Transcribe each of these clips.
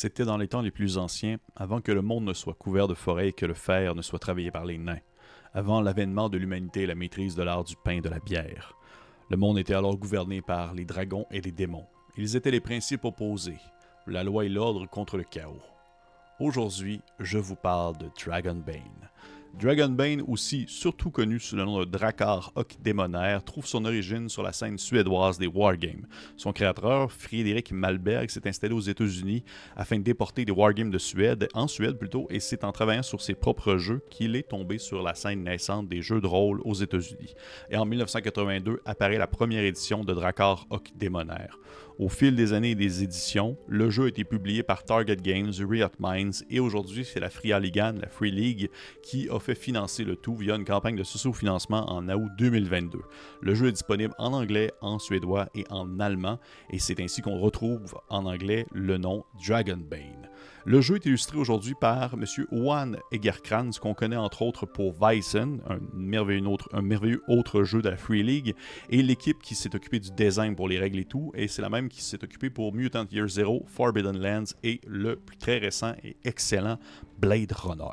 C'était dans les temps les plus anciens, avant que le monde ne soit couvert de forêts et que le fer ne soit travaillé par les nains, avant l'avènement de l'humanité et la maîtrise de l'art du pain et de la bière. Le monde était alors gouverné par les dragons et les démons. Ils étaient les principes opposés, la loi et l'ordre contre le chaos. Aujourd'hui, je vous parle de Dragonbane. Dragonbane, aussi surtout connu sous le nom de Drakkar Hoc Démonaire, trouve son origine sur la scène suédoise des Wargames. Son créateur, Frédéric Malberg, s'est installé aux États-Unis afin de déporter des Wargames de Suède, en Suède plutôt, et c'est en travaillant sur ses propres jeux qu'il est tombé sur la scène naissante des jeux de rôle aux États-Unis. Et en 1982 apparaît la première édition de Drakkar Hoc Démonaire. Au fil des années et des éditions, le jeu a été publié par Target Games, Riot Minds et aujourd'hui c'est la Free Ligan, la Free League, qui a fait financer le tout via une campagne de sous-financement en août 2022. Le jeu est disponible en anglais, en suédois et en allemand et c'est ainsi qu'on retrouve en anglais le nom Dragonbane. Le jeu est illustré aujourd'hui par M. Juan Egerkrans, qu'on connaît entre autres pour Weissen, un merveilleux, autre, un merveilleux autre jeu de la Free League, et l'équipe qui s'est occupée du design pour les règles et tout, et c'est la même qui s'est occupée pour Mutant Year Zero, Forbidden Lands et le très récent et excellent Blade Runner.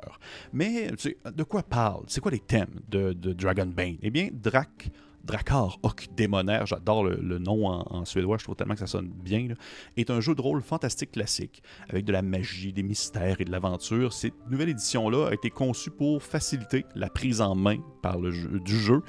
Mais de quoi parle? C'est quoi les thèmes de, de Dragon Bane? Eh bien, Drac Drakar Hoc Démonaire, j'adore le, nom en, suédois, je trouve tellement que ça sonne bien, est un jeu de rôle fantastique classique, avec de la magie, des mystères et de l'aventure. Cette nouvelle édition-là a été conçue pour faciliter la prise en main par le jeu, du jeu.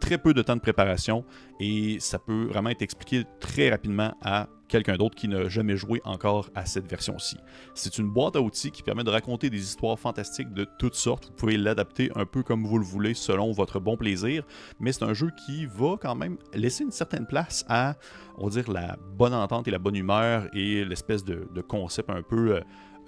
Très peu de temps de préparation et ça peut vraiment être expliqué très rapidement à quelqu'un d'autre qui n'a jamais joué encore à cette version-ci. C'est une boîte à outils qui permet de raconter des histoires fantastiques de toutes sortes. Vous pouvez l'adapter un peu comme vous le voulez selon votre bon plaisir, mais c'est un jeu qui va quand même laisser une certaine place à, on va dire, la bonne entente et la bonne humeur et l'espèce de, concept un peu... Euh,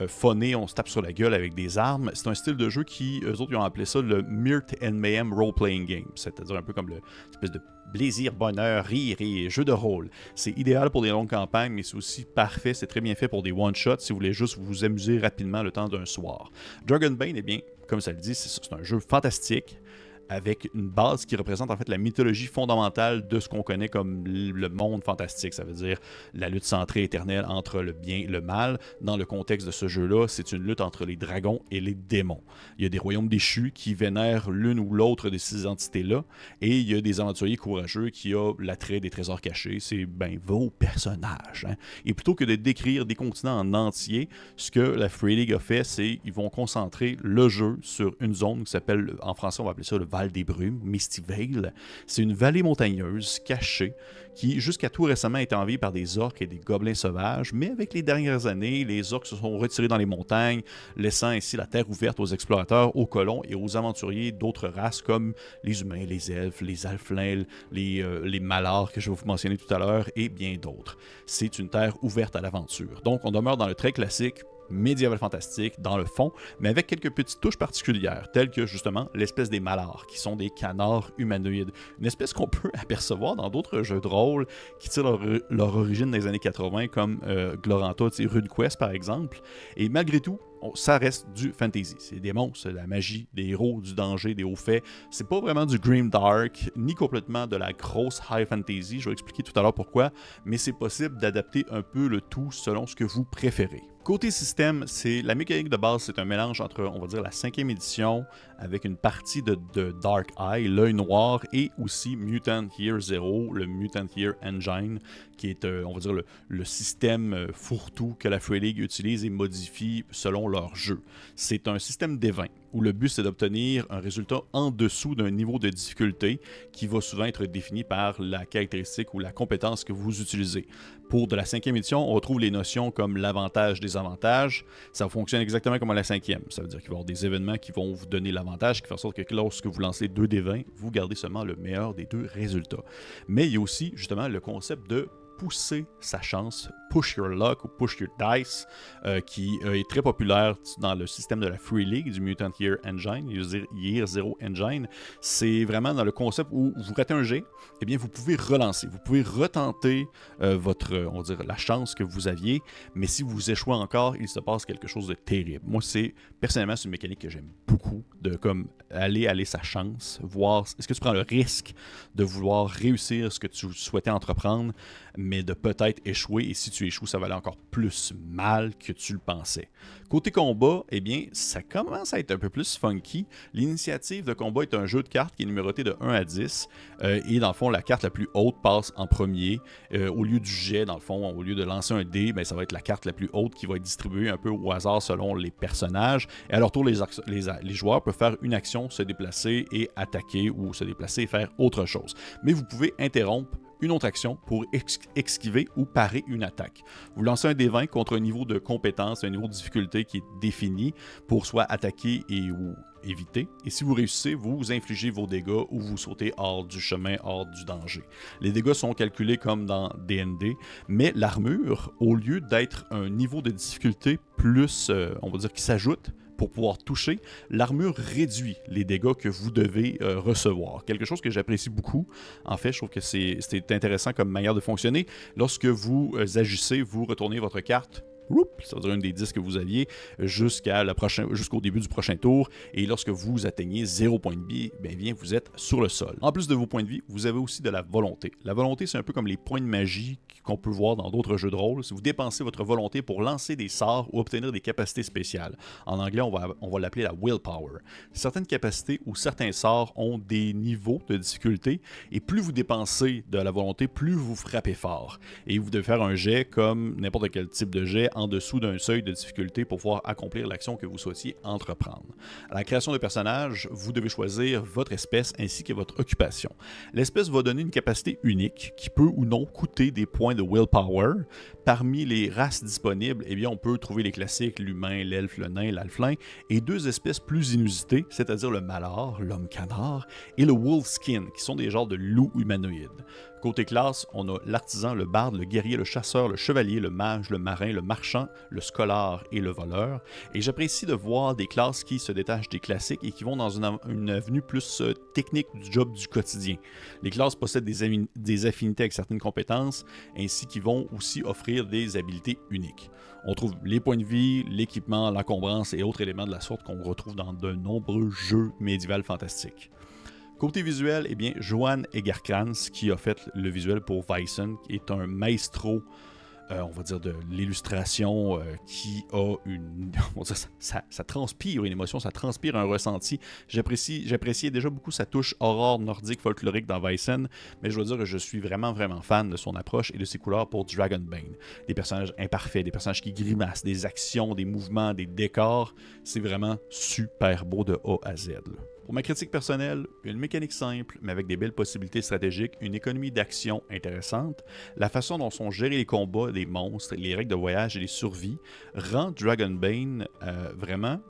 phoné, on se tape sur la gueule avec des armes. C'est un style de jeu qui, eux autres, ils ont appelé ça le Myrt and Mayhem Role Playing Game. C'est-à-dire un peu comme l'espèce de plaisir, bonheur, rire et jeu de rôle. C'est idéal pour des longues campagnes, mais c'est aussi parfait, c'est très bien fait pour des one-shots si vous voulez juste vous amuser rapidement le temps d'un soir. Dragonbane, eh bien, comme ça le dit, c'est un jeu fantastique avec une base qui représente en fait la mythologie fondamentale de ce qu'on connaît comme le monde fantastique. Ça veut dire la lutte centrée éternelle entre le bien et le mal. Dans le contexte de ce jeu-là, c'est une lutte entre les dragons et les démons. Il y a des royaumes déchus qui vénèrent l'une ou l'autre de ces entités-là, et il y a des aventuriers courageux qui ont l'attrait des trésors cachés. C'est ben vos personnages. Hein. Et plutôt que de décrire des continents en entier, ce que la Free League a fait, c'est ils vont concentrer le jeu sur une zone qui s'appelle, en français, on va appeler ça le des Brumes, Misty Vale. C'est une vallée montagneuse cachée qui, jusqu'à tout récemment, était envahie par des orques et des gobelins sauvages, mais avec les dernières années, les orques se sont retirés dans les montagnes, laissant ainsi la terre ouverte aux explorateurs, aux colons et aux aventuriers d'autres races comme les humains, les elfes, les alflins, les, euh, les malars que je vais vous mentionner tout à l'heure et bien d'autres. C'est une terre ouverte à l'aventure. Donc, on demeure dans le très classique médiéval fantastique dans le fond, mais avec quelques petites touches particulières, telles que justement l'espèce des malars, qui sont des canards humanoïdes. Une espèce qu'on peut apercevoir dans d'autres jeux de rôle qui tirent leur, origine des années 80, comme euh, Gloranta et RuneQuest par exemple. Et malgré tout, ça reste du fantasy. C'est des monstres, la magie, des héros, du danger, des hauts faits. C'est pas vraiment du grim dark, ni complètement de la grosse high fantasy. Je vais expliquer tout à l'heure pourquoi, mais c'est possible d'adapter un peu le tout selon ce que vous préférez. Côté système, c'est la mécanique de base, c'est un mélange entre, on va dire, la cinquième édition avec une partie de, Dark Eye, l'œil noir, et aussi Mutant Year Zero, le Mutant Year Engine, qui est, euh, on va dire, le, système euh, fourre-tout que la Free League utilise et modifie selon jeu. C'est un système d'évent où le but c'est d'obtenir un résultat en dessous d'un niveau de difficulté qui va souvent être défini par la caractéristique ou la compétence que vous utilisez. Pour de la cinquième édition, on retrouve les notions comme l'avantage, des avantages. Ça fonctionne exactement comme à la cinquième. Ça veut dire qu'il va y avoir des événements qui vont vous donner l'avantage, qui font en sorte que lorsque vous lancez deux des 20, vous gardez seulement le meilleur des deux résultats. Mais il y a aussi justement le concept de pousser sa chance, push your luck ou push your dice, euh, qui euh, est très populaire dans le système de la Free League du Mutant Year Engine, Year Zero Engine. C'est vraiment dans le concept où vous ratez un jet, eh bien vous pouvez relancer, vous pouvez retenter euh, votre, on va dire, la chance que vous aviez, mais si vous échouez encore, il se passe quelque chose de terrible. Moi, c'est personnellement c'est une mécanique que j'aime beaucoup, de comme aller aller sa chance, voir est-ce que tu prends le risque de vouloir réussir ce que tu souhaitais entreprendre mais de peut-être échouer. Et si tu ça va encore plus mal que tu le pensais. Côté combat, eh bien, ça commence à être un peu plus funky. L'initiative de combat est un jeu de cartes qui est numéroté de 1 à 10. Euh, et dans le fond, la carte la plus haute passe en premier. Euh, au lieu du jet, dans le fond, au lieu de lancer un dé, ben, ça va être la carte la plus haute qui va être distribuée un peu au hasard selon les personnages. Et à leur tour, les joueurs peuvent faire une action, se déplacer et attaquer ou se déplacer et faire autre chose. Mais vous pouvez interrompre une autre action pour esquiver ou parer une attaque. Vous lancez un D20 contre un niveau de compétence, un niveau de difficulté qui est défini pour soit attaquer et ou éviter. Et si vous réussissez, vous infligez vos dégâts ou vous sautez hors du chemin, hors du danger. Les dégâts sont calculés comme dans DND, mais l'armure, au lieu d'être un niveau de difficulté plus, euh, on va dire, qui s'ajoute, pour pouvoir toucher, l'armure réduit les dégâts que vous devez euh, recevoir. Quelque chose que j'apprécie beaucoup. En fait, je trouve que c'est intéressant comme manière de fonctionner. Lorsque vous euh, agissez, vous retournez votre carte ça veut dire une des 10 que vous aviez jusqu'à jusqu'au début du prochain tour. Et lorsque vous atteignez 0 point de vie, ben bien, vous êtes sur le sol. En plus de vos points de vie, vous avez aussi de la volonté. La volonté, c'est un peu comme les points de magie qu'on peut voir dans d'autres jeux de rôle. Si vous dépensez votre volonté pour lancer des sorts ou obtenir des capacités spéciales. En anglais, on va, on va l'appeler la willpower. Certaines capacités ou certains sorts ont des niveaux de difficulté et plus vous dépensez de la volonté, plus vous frappez fort. Et vous devez faire un jet comme n'importe quel type de jet en dessous d'un seuil de difficulté pour pouvoir accomplir l'action que vous souhaitiez entreprendre. À la création de personnage, vous devez choisir votre espèce ainsi que votre occupation. L'espèce va donner une capacité unique qui peut ou non coûter des points de willpower. Parmi les races disponibles, eh on peut trouver les classiques, l'humain, l'elfe, le nain, l'alflin, et deux espèces plus inusitées, c'est-à-dire le malard, l'homme canard, et le wolfskin, qui sont des genres de loups humanoïdes. Côté classe, on a l'artisan, le barde, le guerrier, le chasseur, le chevalier, le mage, le marin, le marchand, le scolar et le voleur. Et j'apprécie de voir des classes qui se détachent des classiques et qui vont dans une, avenue plus euh, technique du job du quotidien. Les classes possèdent des, affinités avec certaines compétences, ainsi qu'ils vont aussi offrir des habiletés uniques. On trouve les points de vie, l'équipement, l'encombrance et autres éléments de la sorte qu'on retrouve dans de nombreux jeux médiévaux fantastiques. Côté visuel, eh bien, Johan Egerkrans, qui a fait le visuel pour Weissen, est un maestro, euh, on va dire, de l'illustration, euh, qui a une. ça, ça, transpire une émotion, ça transpire un ressenti. J'appréciais déjà beaucoup sa touche horreur nordique folklorique dans Weissen, mais je dois dire que je suis vraiment, vraiment fan de son approche et de ses couleurs pour Dragonbane. Des personnages imparfaits, des personnages qui grimacent, des actions, des mouvements, des décors. C'est vraiment super beau de A à Z. Pour ma critique personnelle, une mécanique simple, mais avec des belles possibilités stratégiques, une économie d'action intéressante, la façon dont sont gérés les combats des monstres, les règles de voyage et les survies rend Dragonbane euh, vraiment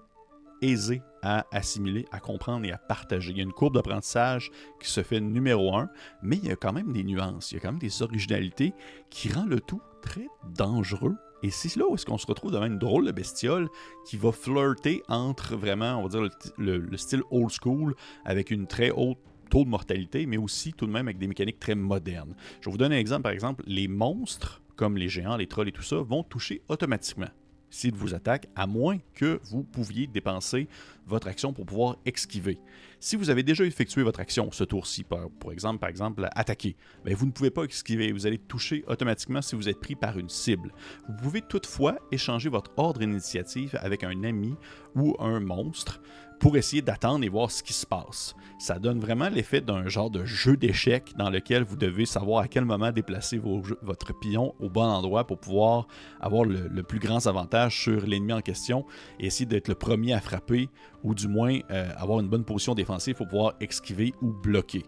aisé à assimiler, à comprendre et à partager. Il y a une courbe d'apprentissage qui se fait numéro un, mais il y a quand même des nuances, il y a quand même des originalités qui rend le tout très dangereux et c'est là où est-ce qu'on se retrouve devant une drôle de bestiole qui va flirter entre vraiment, on va dire, le, style old school avec une très haute taux de mortalité, mais aussi tout de même avec des mécaniques très modernes. Je vous donner un exemple. Par exemple, les monstres, comme les géants, les trolls et tout ça, vont toucher automatiquement s'il vous attaque, à moins que vous pouviez dépenser votre action pour pouvoir esquiver. Si vous avez déjà effectué votre action ce tour-ci, pour exemple, par exemple, attaquer, ben, vous ne pouvez pas esquiver, vous allez toucher automatiquement si vous êtes pris par une cible. Vous pouvez toutefois échanger votre ordre d'initiative avec un ami ou un monstre pour essayer d'attendre et voir ce qui se passe. Ça donne vraiment l'effet d'un genre de jeu d'échecs dans lequel vous devez savoir à quel moment déplacer votre pion au bon endroit pour pouvoir avoir le, plus grand avantage sur l'ennemi en question et essayer d'être le premier à frapper ou du moins euh, avoir une bonne position défensive pour pouvoir esquiver ou bloquer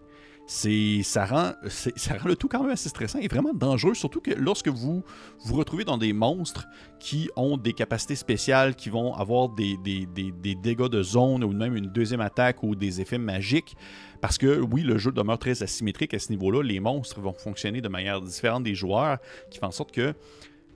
c'est ça rend le tout quand même assez stressant et vraiment dangereux surtout que lorsque vous vous retrouvez dans des monstres qui ont des capacités spéciales qui vont avoir des, dégâts de zone ou même une deuxième attaque ou des effets magiques parce que oui le jeu demeure très asymétrique à ce niveau-là les monstres vont fonctionner de manière différente des joueurs qui fait en sorte que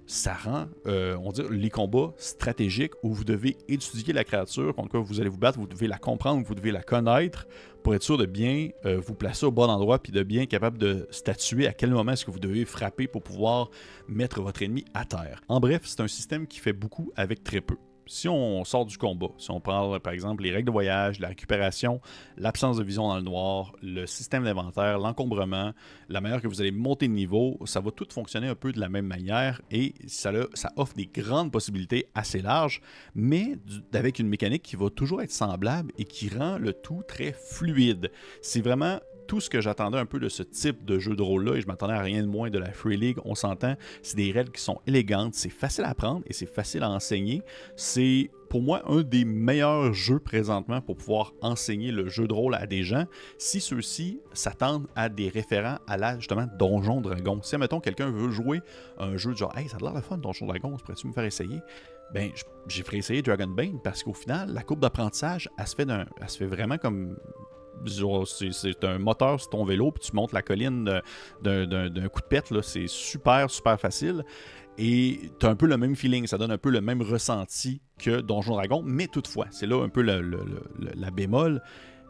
ça rend, euh, on dit, les combats stratégiques où vous devez étudier la créature contre quoi vous allez vous battre, vous devez la comprendre, vous devez la connaître pour être sûr de bien euh, vous placer au bon endroit puis de bien être capable de statuer à quel moment est-ce que vous devez frapper pour pouvoir mettre votre ennemi à terre. En bref, c'est un système qui fait beaucoup avec très peu. Si on sort du combat, si on prend par exemple les règles de voyage, la récupération, l'absence de vision dans le noir, le système d'inventaire, l'encombrement, la manière que vous allez monter de niveau, ça va tout fonctionner un peu de la même manière et ça, ça offre des grandes possibilités assez larges, mais avec une mécanique qui va toujours être semblable et qui rend le tout très fluide. C'est vraiment tout ce que j'attendais un peu de ce type de jeu de rôle-là, et je m'attendais à rien de moins de la Free League, on s'entend, c'est des règles qui sont élégantes, c'est facile à apprendre et c'est facile à enseigner. C'est pour moi un des meilleurs jeux présentement pour pouvoir enseigner le jeu de rôle à des gens si ceux-ci s'attendent à des référents à la justement Donjon Dragon. Si mettons quelqu'un veut jouer un jeu de genre Hey, ça a l'air de fun Donjon Dragon, pourrais-tu me faire essayer? Ben, j'ai fait essayer Dragon Bane parce qu'au final, la courbe d'apprentissage, elle elle se fait vraiment comme c'est un moteur sur ton vélo, puis tu montes la colline d'un coup de pète. C'est super, super facile. Et tu as un peu le même feeling, ça donne un peu le même ressenti que Donjon Dragon, mais toutefois, c'est là un peu la bémol,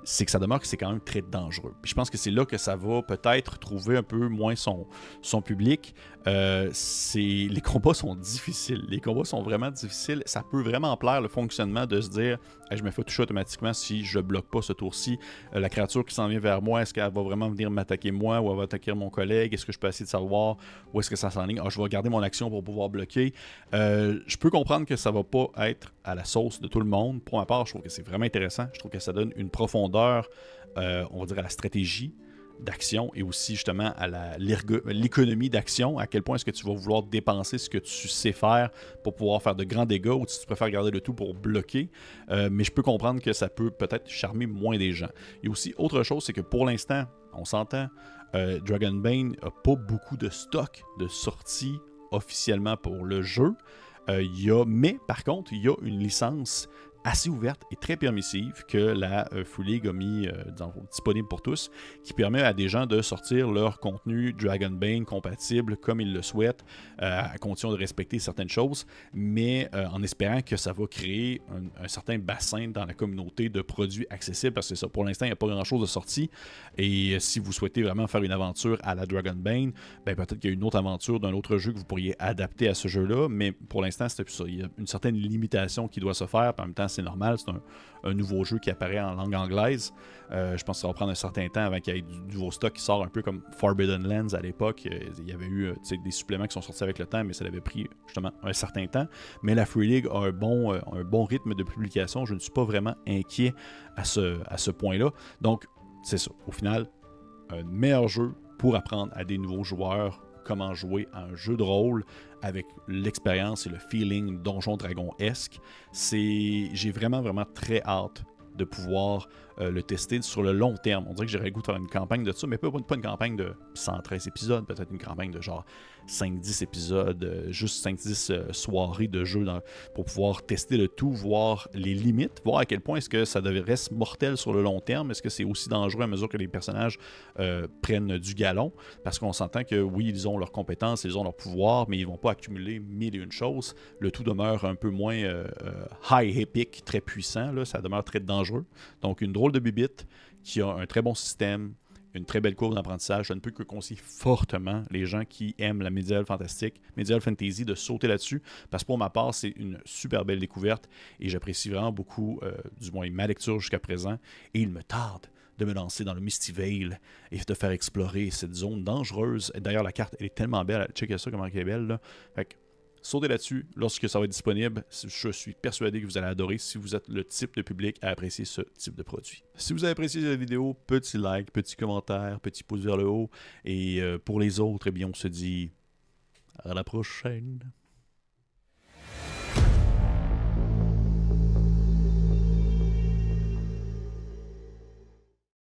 c'est que ça demeure que c'est quand même très dangereux. Je pense que c'est là que ça va peut-être trouver un peu moins son, son public. Euh, les combats sont difficiles. Les combats sont vraiment difficiles. Ça peut vraiment plaire le fonctionnement de se dire je me fais toucher automatiquement si je bloque pas ce tour-ci. Euh, la créature qui s'en vient vers moi, est-ce qu'elle va vraiment venir m'attaquer moi ou elle va attaquer mon collègue? Est-ce que je peux essayer de savoir où est-ce que ça s'enligne? Ah, Je vais garder mon action pour pouvoir bloquer. Euh, je peux comprendre que ça va pas être à la sauce de tout le monde. Pour ma part, je trouve que c'est vraiment intéressant. Je trouve que ça donne une profondeur, on va dire, à la stratégie d'action et aussi justement à l'économie d'action, à quel point est-ce que tu vas vouloir dépenser ce que tu sais faire pour pouvoir faire de grands dégâts ou si tu préfères garder le tout pour bloquer. Euh, mais je peux comprendre que ça peut peut-être charmer moins des gens. Et aussi, autre chose, c'est que pour l'instant, on s'entend, euh, Dragon Bane n'a pas beaucoup de stock de sortie officiellement pour le jeu. Euh, mais par contre, il y a une licence assez ouverte et très permissive que la euh, Full League a mis euh, disponible pour tous, qui permet à des gens de sortir leur contenu Dragon Bane compatible comme ils le souhaitent, euh, à condition de respecter certaines choses, mais en espérant que ça va créer un, certain bassin dans la communauté de produits accessibles, parce que ça, pour l'instant, il n'y a pas grand-chose de sorti. Et si vous souhaitez vraiment faire une aventure à la Dragon Bane, ben, peut-être qu'il y a une autre aventure d'un autre jeu que vous pourriez adapter à ce jeu-là, mais pour l'instant. Il y a une certaine limitation qui doit se faire, en même temps, c'est normal, c'est un, nouveau jeu qui apparaît en langue anglaise. Euh, je pense que ça va prendre un certain temps avant qu'il y ait du nouveau stock qui sort un peu comme Forbidden Lands à l'époque. Euh, il y avait eu euh, des suppléments qui sont sortis avec le temps, mais ça avait pris justement un certain temps. Mais la Free League a un bon, un bon rythme de publication. Je ne suis pas vraiment inquiet à ce, à ce point-là. Donc, c'est ça. Au final, un meilleur jeu pour apprendre à des nouveaux joueurs comment jouer un jeu de rôle avec l'expérience et le feeling Donjon Dragon-esque. C'est, j'ai vraiment, vraiment très hâte de pouvoir euh, le tester sur le long terme. On dirait que j'aurais goût de faire une campagne de ça, mais pas, pas une campagne de 113 épisodes, peut-être une campagne de genre 5-10 épisodes, euh, juste 5-10 euh, soirées de jeu pour pouvoir tester le tout, voir les limites, voir à quel point est-ce que ça être mortel sur le long terme, est-ce que c'est aussi dangereux à mesure que les personnages prennent du galon, parce qu'on s'entend que oui, ils ont leurs compétences, ils ont leur pouvoir, mais ils vont pas accumuler mille et une choses. Le tout demeure un peu moins high epic, très puissant, là, ça demeure très dangereux. Donc une drôle de bibite qui a un très bon système, une très belle courbe d'apprentissage. Je ne peux que conseiller fortement les gens qui aiment la médiévale fantastique, médiévale fantasy, de sauter là-dessus, parce que pour ma part, c'est une super belle découverte et j'apprécie vraiment beaucoup, euh, du moins ma lecture jusqu'à présent, et il me tarde de me lancer dans le Misty Vale et de faire explorer cette zone dangereuse. D'ailleurs, la carte, elle est tellement belle. Checkez ça, comment elle est belle. Sautez là-dessus lorsque ça va être disponible. Je suis persuadé que vous allez adorer si vous êtes le type de public à apprécier ce type de produit. Si vous avez apprécié cette vidéo, petit like, petit commentaire, petit pouce vers le haut. Et euh, pour les autres, eh bien, on se dit à la prochaine.